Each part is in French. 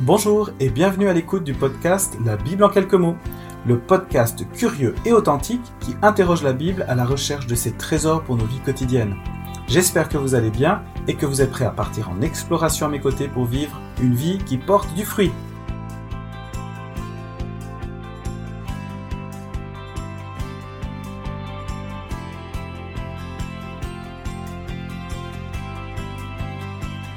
Bonjour et bienvenue à l'écoute du podcast La Bible en quelques mots, le podcast curieux et authentique qui interroge la Bible à la recherche de ses trésors pour nos vies quotidiennes. J'espère que vous allez bien et que vous êtes prêts à partir en exploration à mes côtés pour vivre une vie qui porte du fruit.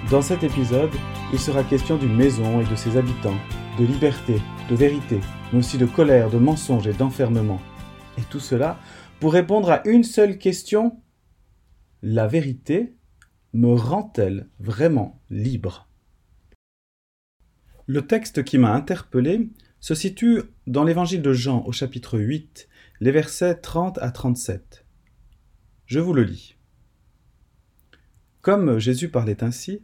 Dans cet épisode, il sera question d'une maison et de ses habitants, de liberté, de vérité, mais aussi de colère, de mensonge et d'enfermement. Et tout cela pour répondre à une seule question. La vérité me rend-elle vraiment libre? Le texte qui m'a interpellé se situe dans l'évangile de Jean au chapitre 8, les versets 30 à 37. Je vous le lis. Comme Jésus parlait ainsi,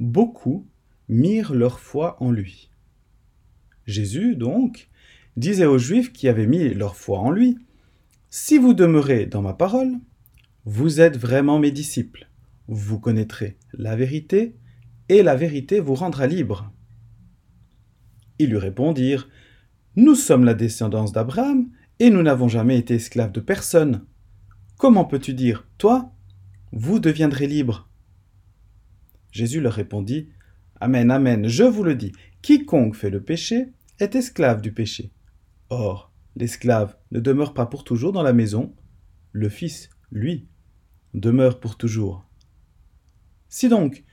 beaucoup mirent leur foi en lui. Jésus, donc, disait aux Juifs qui avaient mis leur foi en lui, Si vous demeurez dans ma parole, vous êtes vraiment mes disciples, vous connaîtrez la vérité, et la vérité vous rendra libre. Ils lui répondirent, Nous sommes la descendance d'Abraham, et nous n'avons jamais été esclaves de personne. Comment peux-tu dire, toi, vous deviendrez libres Jésus leur répondit, Amen, Amen, je vous le dis, quiconque fait le péché est esclave du péché. Or, l'esclave ne demeure pas pour toujours dans la maison, le Fils, lui, demeure pour toujours. Si donc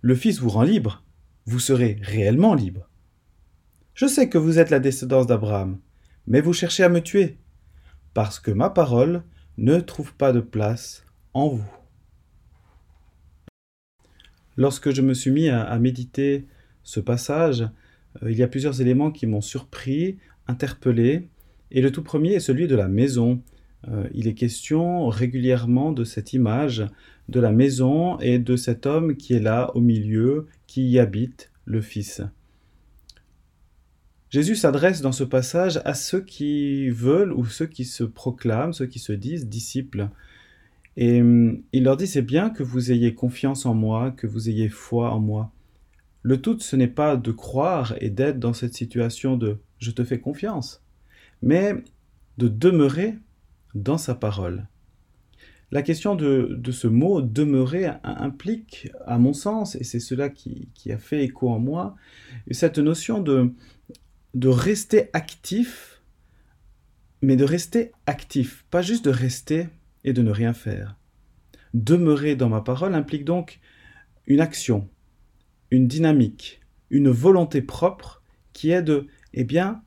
le Fils vous rend libre, vous serez réellement libre. Je sais que vous êtes la descendance d'Abraham, mais vous cherchez à me tuer, parce que ma parole ne trouve pas de place en vous. Lorsque je me suis mis à, méditer ce passage, euh, il y a plusieurs éléments qui m'ont surpris, interpellé, et le tout premier est celui de la maison. Euh, il est question régulièrement de cette image de la maison et de cet homme qui est là au milieu, qui y habite, le Fils. Jésus s'adresse dans ce passage à ceux qui veulent ou ceux qui se proclament, ceux qui se disent disciples. Et hum, il leur dit, c'est bien que vous ayez confiance en moi, que vous ayez foi en moi. Le tout, ce n'est pas de croire et d'être dans cette situation de je te fais confiance, mais de demeurer dans sa parole. La question de, ce mot demeurer implique, à mon sens, et c'est cela qui, qui, a fait écho en moi, cette notion de, de rester actif, mais de rester actif, pas juste de rester de ne rien faire. Demeurer dans ma parole implique donc une action, une dynamique, une volonté propre qui est de, eh bien,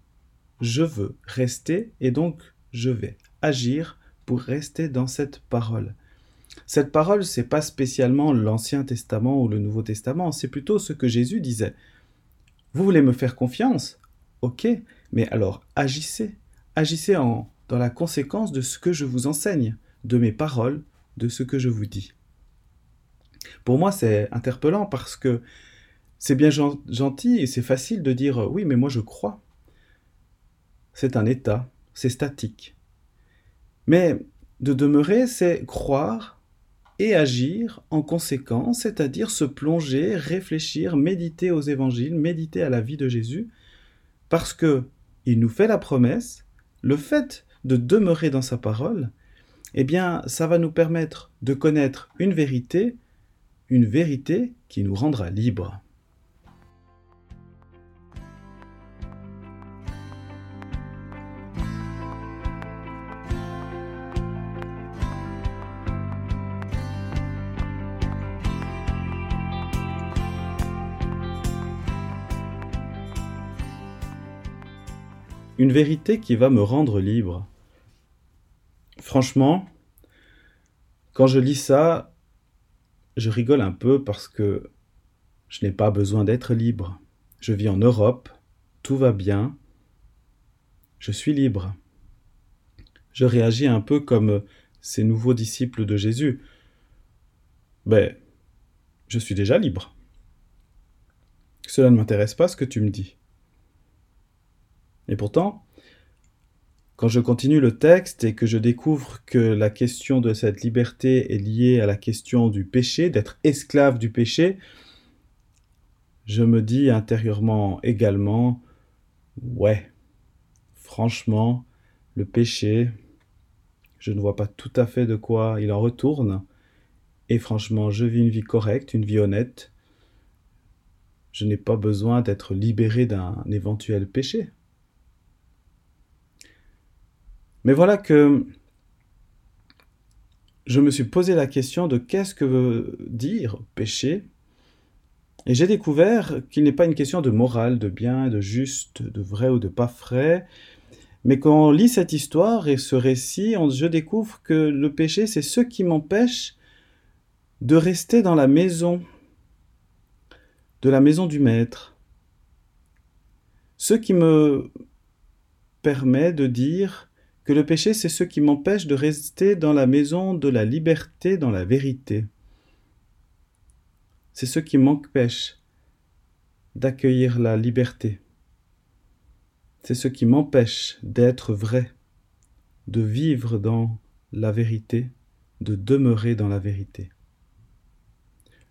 je veux rester et donc je vais agir pour rester dans cette parole. Cette parole, c'est pas spécialement l'Ancien Testament ou le Nouveau Testament, c'est plutôt ce que Jésus disait. Vous voulez me faire confiance? Ok, mais alors agissez. Agissez en, dans la conséquence de ce que je vous enseigne de mes paroles, de ce que je vous dis. Pour moi, c'est interpellant parce que c'est bien gentil et c'est facile de dire oui, mais moi je crois. C'est un état, c'est statique. Mais de demeurer, c'est croire et agir en conséquence, c'est-à-dire se plonger, réfléchir, méditer aux évangiles, méditer à la vie de Jésus, parce que il nous fait la promesse, le fait de demeurer dans sa parole, eh bien, ça va nous permettre de connaître une vérité, une vérité qui nous rendra libres. Une vérité qui va me rendre libre. Franchement, quand je lis ça, je rigole un peu parce que je n'ai pas besoin d'être libre. Je vis en Europe, tout va bien, je suis libre. Je réagis un peu comme ces nouveaux disciples de Jésus. Ben, je suis déjà libre. Cela ne m'intéresse pas ce que tu me dis. Et pourtant, quand je continue le texte et que je découvre que la question de cette liberté est liée à la question du péché, d'être esclave du péché, je me dis intérieurement également, ouais, franchement, le péché, je ne vois pas tout à fait de quoi il en retourne. Et franchement, je vis une vie correcte, une vie honnête. Je n'ai pas besoin d'être libéré d'un éventuel péché. Mais voilà que je me suis posé la question de qu'est-ce que veut dire péché et j'ai découvert qu'il n'est pas une question de morale, de bien, de juste, de vrai ou de pas vrai, mais quand on lit cette histoire et ce récit, je découvre que le péché, c'est ce qui m'empêche de rester dans la maison, de la maison du Maître. Ce qui me permet de dire que le péché, c'est ce qui m'empêche de rester dans la maison de la liberté, dans la vérité. C'est ce qui m'empêche d'accueillir la liberté. C'est ce qui m'empêche d'être vrai, de vivre dans la vérité, de demeurer dans la vérité.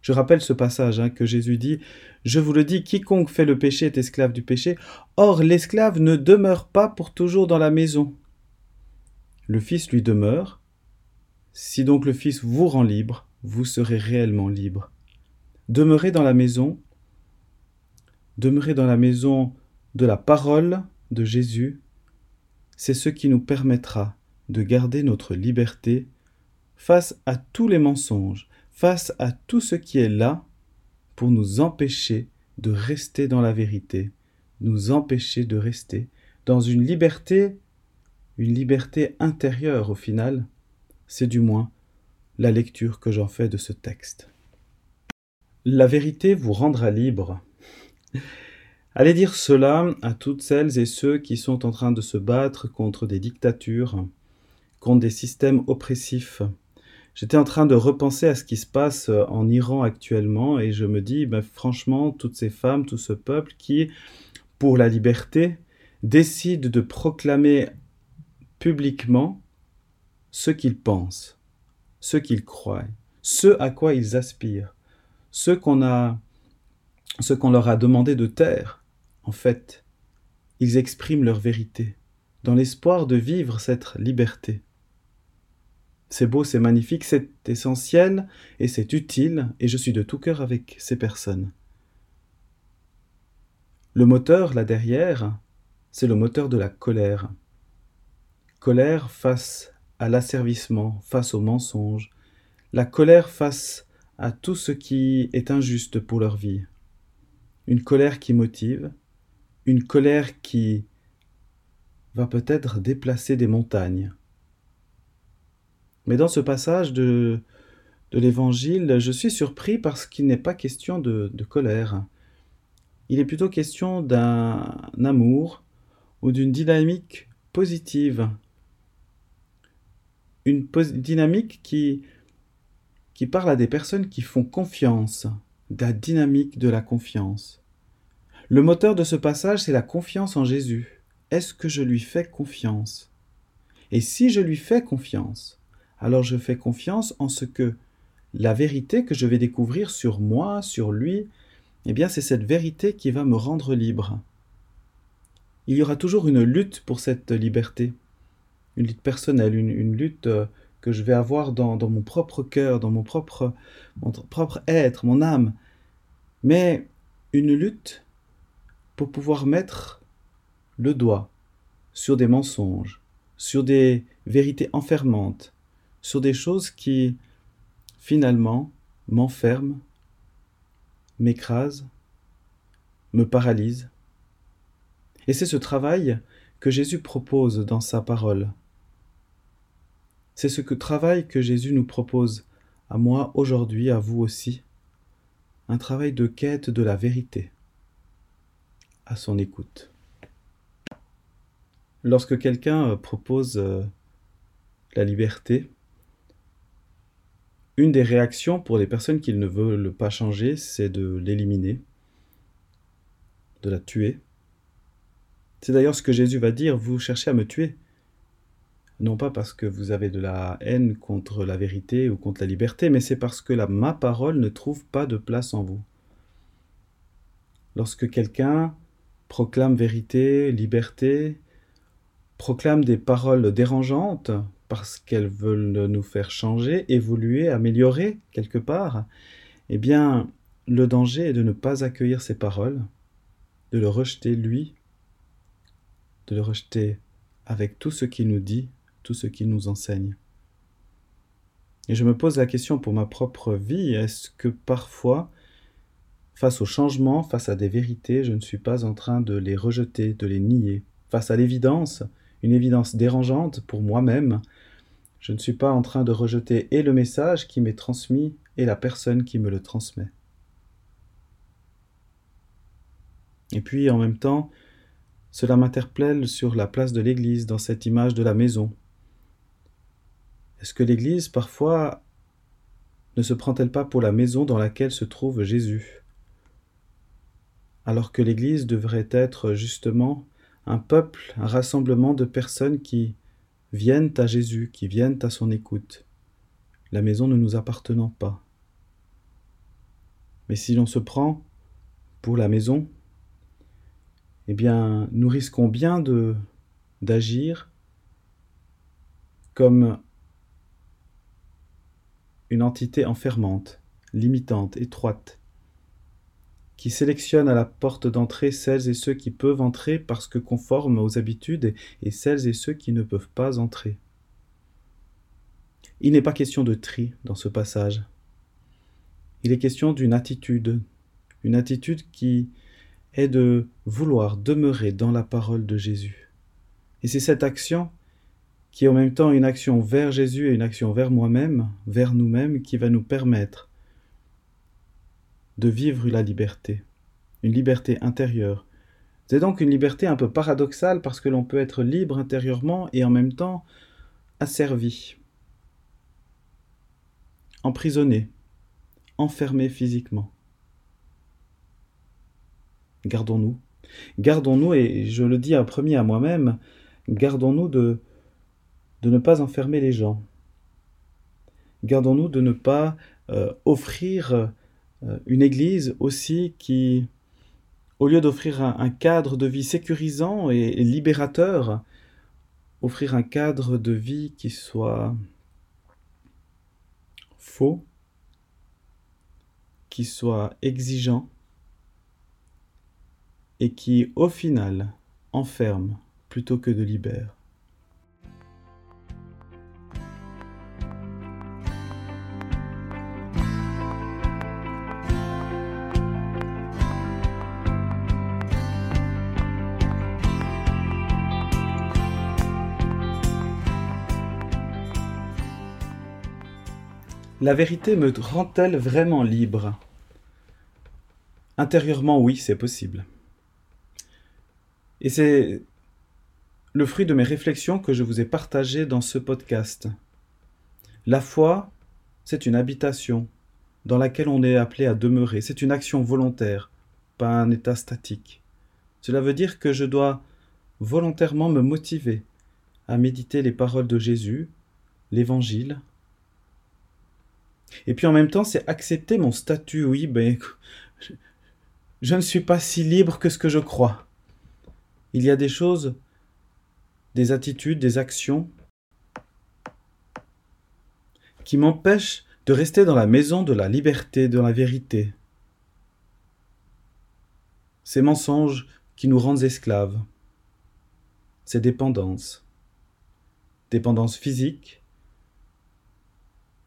Je rappelle ce passage hein, que Jésus dit Je vous le dis, quiconque fait le péché est esclave du péché. Or, l'esclave ne demeure pas pour toujours dans la maison. Le Fils lui demeure. Si donc le Fils vous rend libre, vous serez réellement libre. Demeurez dans la maison, demeurez dans la maison de la parole de Jésus, c'est ce qui nous permettra de garder notre liberté face à tous les mensonges, face à tout ce qui est là pour nous empêcher de rester dans la vérité, nous empêcher de rester dans une liberté, une liberté intérieure au final, c'est du moins la lecture que j'en fais de ce texte. La vérité vous rendra libre. Allez dire cela à toutes celles et ceux qui sont en train de se battre contre des dictatures, contre des systèmes oppressifs. J'étais en train de repenser à ce qui se passe en Iran actuellement et je me dis, ben, franchement, toutes ces femmes, tout ce peuple qui, pour la liberté, décident de proclamer publiquement ce qu'ils pensent, ce qu'ils croient, ce à quoi ils aspirent ceux qu'on a, ce qu'on leur a demandé de taire, en fait, ils expriment leur vérité, dans l'espoir de vivre cette liberté. C'est beau, c'est magnifique, c'est essentiel et c'est utile, et je suis de tout cœur avec ces personnes. Le moteur, là derrière, c'est le moteur de la colère. Colère face à l'asservissement, face au mensonge, la colère face à tout ce qui est injuste pour leur vie. Une colère qui motive, une colère qui va peut-être déplacer des montagnes. Mais dans ce passage de, de l'Évangile, je suis surpris parce qu'il n'est pas question de, de colère. Il est plutôt question d'un amour ou d'une dynamique positive. Une dynamique qui parle à des personnes qui font confiance, la dynamique de la confiance. Le moteur de ce passage, c'est la confiance en Jésus. Est-ce que je lui fais confiance? Et si je lui fais confiance, alors je fais confiance en ce que la vérité que je vais découvrir sur moi, sur lui, eh bien c'est cette vérité qui va me rendre libre. Il y aura toujours une lutte pour cette liberté, une lutte personnelle, une, lutte euh, que je vais avoir dans, mon propre cœur, dans mon propre, mon propre être, mon âme, mais une lutte pour pouvoir mettre le doigt sur des mensonges, sur des vérités enfermantes, sur des choses qui, finalement, m'enferment, m'écrasent, me paralysent. Et c'est ce travail que Jésus propose dans sa parole. C'est ce travail que Jésus nous propose, à moi aujourd'hui, à vous aussi, un travail de quête de la vérité, à son écoute. Lorsque quelqu'un euh, propose euh, la liberté, une des réactions pour les personnes qui ne veulent pas changer, c'est de l'éliminer, de la tuer. C'est d'ailleurs ce que Jésus va dire, vous cherchez à me tuer, non pas parce que vous avez de la haine contre la vérité ou contre la liberté, mais c'est parce que la, ma parole ne trouve pas de place en vous. lorsque quelqu'un proclame vérité, liberté, proclame des paroles dérangeantes parce qu'elles veulent nous faire changer, évoluer, améliorer quelque part, eh bien, le danger est de ne pas accueillir ces paroles, de le rejeter lui, de le rejeter avec tout ce qu'il nous dit, tout ce qu'il nous enseigne. Et je me pose la question pour ma propre vie, est-ce que parfois, face au changement, face à des vérités, je ne suis pas en train de les rejeter, de les nier? Face à l'évidence, une évidence dérangeante pour moi-même, je ne suis pas en train de rejeter et le message qui m'est transmis et la personne qui me le transmet. Et puis en même temps, cela m'interpelle sur la place de l'Église dans cette image de la maison. Est-ce que l'Église parfois ne se prend-elle pas pour la maison dans laquelle se trouve Jésus? Alors que l'Église devrait être justement un peuple, un rassemblement de personnes qui viennent à Jésus, qui viennent à son écoute, la maison ne nous appartenant pas. Mais si l'on se prend pour la maison, eh bien, nous risquons bien de d'agir comme une entité enfermante, limitante, étroite, qui sélectionne à la porte d'entrée celles et ceux qui peuvent entrer parce que conformes aux habitudes et celles et ceux qui ne peuvent pas entrer. Il n'est pas question de tri dans ce passage. Il est question d'une attitude, une attitude qui est de vouloir demeurer dans la parole de Jésus. Et c'est cette action qui est en même temps une action vers Jésus et une action vers moi-même, vers nous-mêmes, qui va nous permettre de vivre la liberté, une liberté intérieure. C'est donc une liberté un peu paradoxale parce que l'on peut être libre intérieurement et en même temps asservi, emprisonné, enfermé physiquement. Gardons-nous. Gardons-nous, et je le dis en premier à moi-même, gardons-nous de, de ne pas enfermer les gens. Gardons-nous de ne pas euh, offrir euh, une église aussi qui, au lieu d'offrir un, cadre de vie sécurisant et, et libérateur, offrir un cadre de vie qui soit faux, qui soit exigeant, et qui, au final, enferme plutôt que de libère. La vérité me rend-elle vraiment libre? Intérieurement, oui, c'est possible. Et c'est le fruit de mes réflexions que je vous ai partagées dans ce podcast. La foi, c'est une habitation dans laquelle on est appelé à demeurer. C'est une action volontaire, pas un état statique. Cela veut dire que je dois volontairement me motiver à méditer les paroles de Jésus, l'Évangile. Et puis en même temps, c'est accepter mon statut. Oui, ben, je ne suis pas si libre que ce que je crois. Il y a des choses, des attitudes, des actions qui m'empêchent de rester dans la maison de la liberté, de la vérité. Ces mensonges qui nous rendent esclaves, ces dépendances, dépendance physique,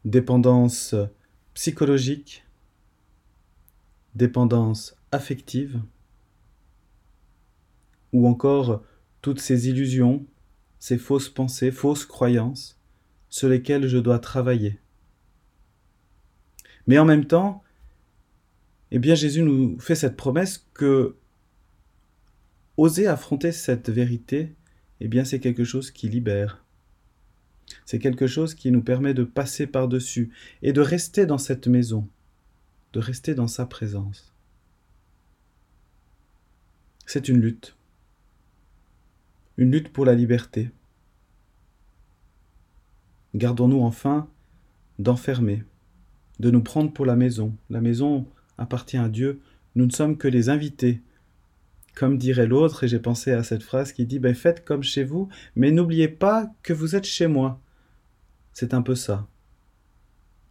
dépendance psychologique, dépendance affective, ou encore toutes ces illusions, ces fausses pensées, fausses croyances, sur lesquelles je dois travailler. Mais en même temps, eh bien Jésus nous fait cette promesse que oser affronter cette vérité, eh bien c'est quelque chose qui libère. C'est quelque chose qui nous permet de passer par-dessus et de rester dans cette maison, de rester dans sa présence. C'est une lutte une lutte pour la liberté. Gardons-nous enfin d'enfermer, de nous prendre pour la maison. La maison appartient à Dieu, Nous ne sommes que les invités. Comme dirait l'autre, et j'ai pensé à cette phrase qui dit ben, Faites comme chez vous, mais n'oubliez pas que vous êtes chez moi. C'est un peu ça.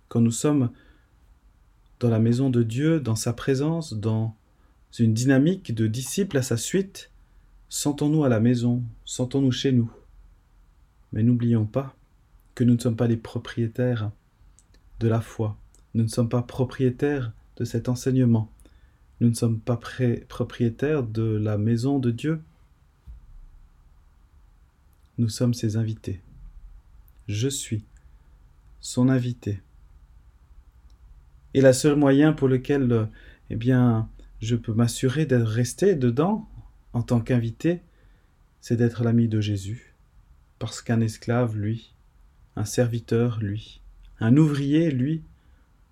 Quand nous sommes dans la maison de Dieu, dans sa présence, dans une dynamique de disciples à sa suite, sentons-nous à la maison, sentons-nous chez nous. Mais n'oublions pas que nous ne sommes pas les propriétaires de la foi, nous ne sommes pas propriétaires de cet enseignement, nous ne sommes pas propriétaires de la maison de Dieu. Nous sommes ses invités. Je suis son invité. Et la seule moyen pour lequel, eh bien, je peux m'assurer d'être resté dedans en tant qu'invité, c'est d'être l'ami de Jésus. Parce qu'un esclave, lui, un serviteur, lui, un ouvrier, lui,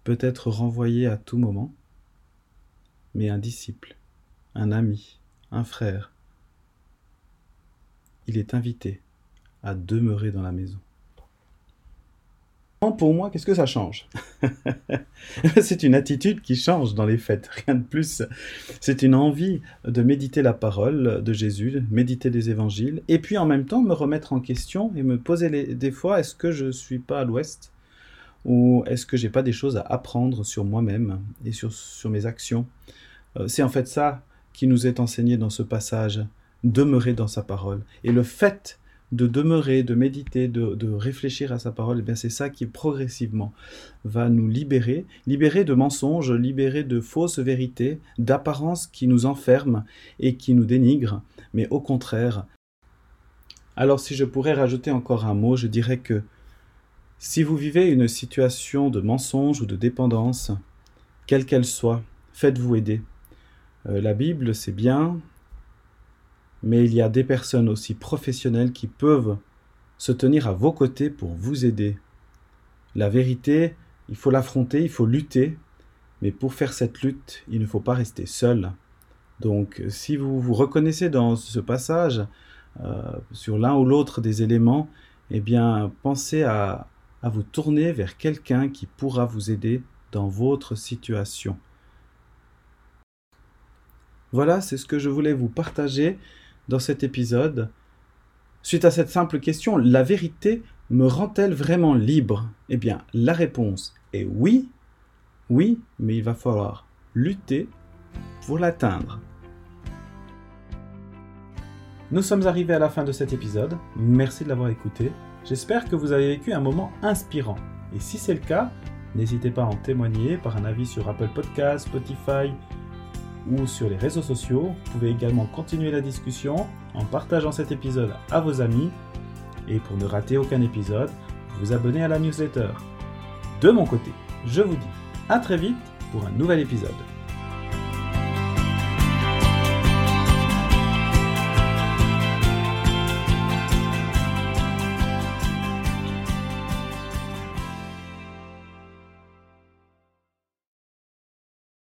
peut être renvoyé à tout moment, mais un disciple, un ami, un frère, il est invité à demeurer dans la maison. Pour moi, qu'est-ce que ça change C'est une attitude qui change dans les fêtes, rien de plus. C'est une envie de méditer la parole de Jésus, méditer les évangiles, et puis en même temps me remettre en question et me poser des fois, est-ce que je ne suis pas à l'ouest Ou est-ce que j'ai pas des choses à apprendre sur moi-même et sur, mes actions? C'est en fait ça qui nous est enseigné dans ce passage, demeurer dans sa parole. Et le fait de demeurer, de méditer, de, réfléchir à sa parole, eh c'est ça qui progressivement va nous libérer, libérer de mensonges, libérer de fausses vérités, d'apparences qui nous enferment et qui nous dénigrent, mais au contraire. Alors si je pourrais rajouter encore un mot, je dirais que si vous vivez une situation de mensonge ou de dépendance, quelle qu'elle soit, faites-vous aider. Euh, la Bible, c'est bien, mais il y a des personnes aussi professionnelles qui peuvent se tenir à vos côtés pour vous aider. La vérité, il faut l'affronter, il faut lutter, mais pour faire cette lutte, il ne faut pas rester seul. Donc si vous vous reconnaissez dans ce passage, euh, sur l'un ou l'autre des éléments, eh bien pensez à, à vous tourner vers quelqu'un qui pourra vous aider dans votre situation. Voilà, c'est ce que je voulais vous partager dans cet épisode. Suite à cette simple question, la vérité me rend-elle vraiment libre? Eh bien, la réponse est oui, oui, mais il va falloir lutter pour l'atteindre. Nous sommes arrivés à la fin de cet épisode. Merci de l'avoir écouté. J'espère que vous avez vécu un moment inspirant. Et si c'est le cas, n'hésitez pas à en témoigner par un avis sur Apple Podcasts, Spotify, ou sur les réseaux sociaux. Vous pouvez également continuer la discussion en partageant cet épisode à vos amis. Et pour ne rater aucun épisode, vous abonnez à la newsletter. De mon côté, je vous dis à très vite pour un nouvel épisode.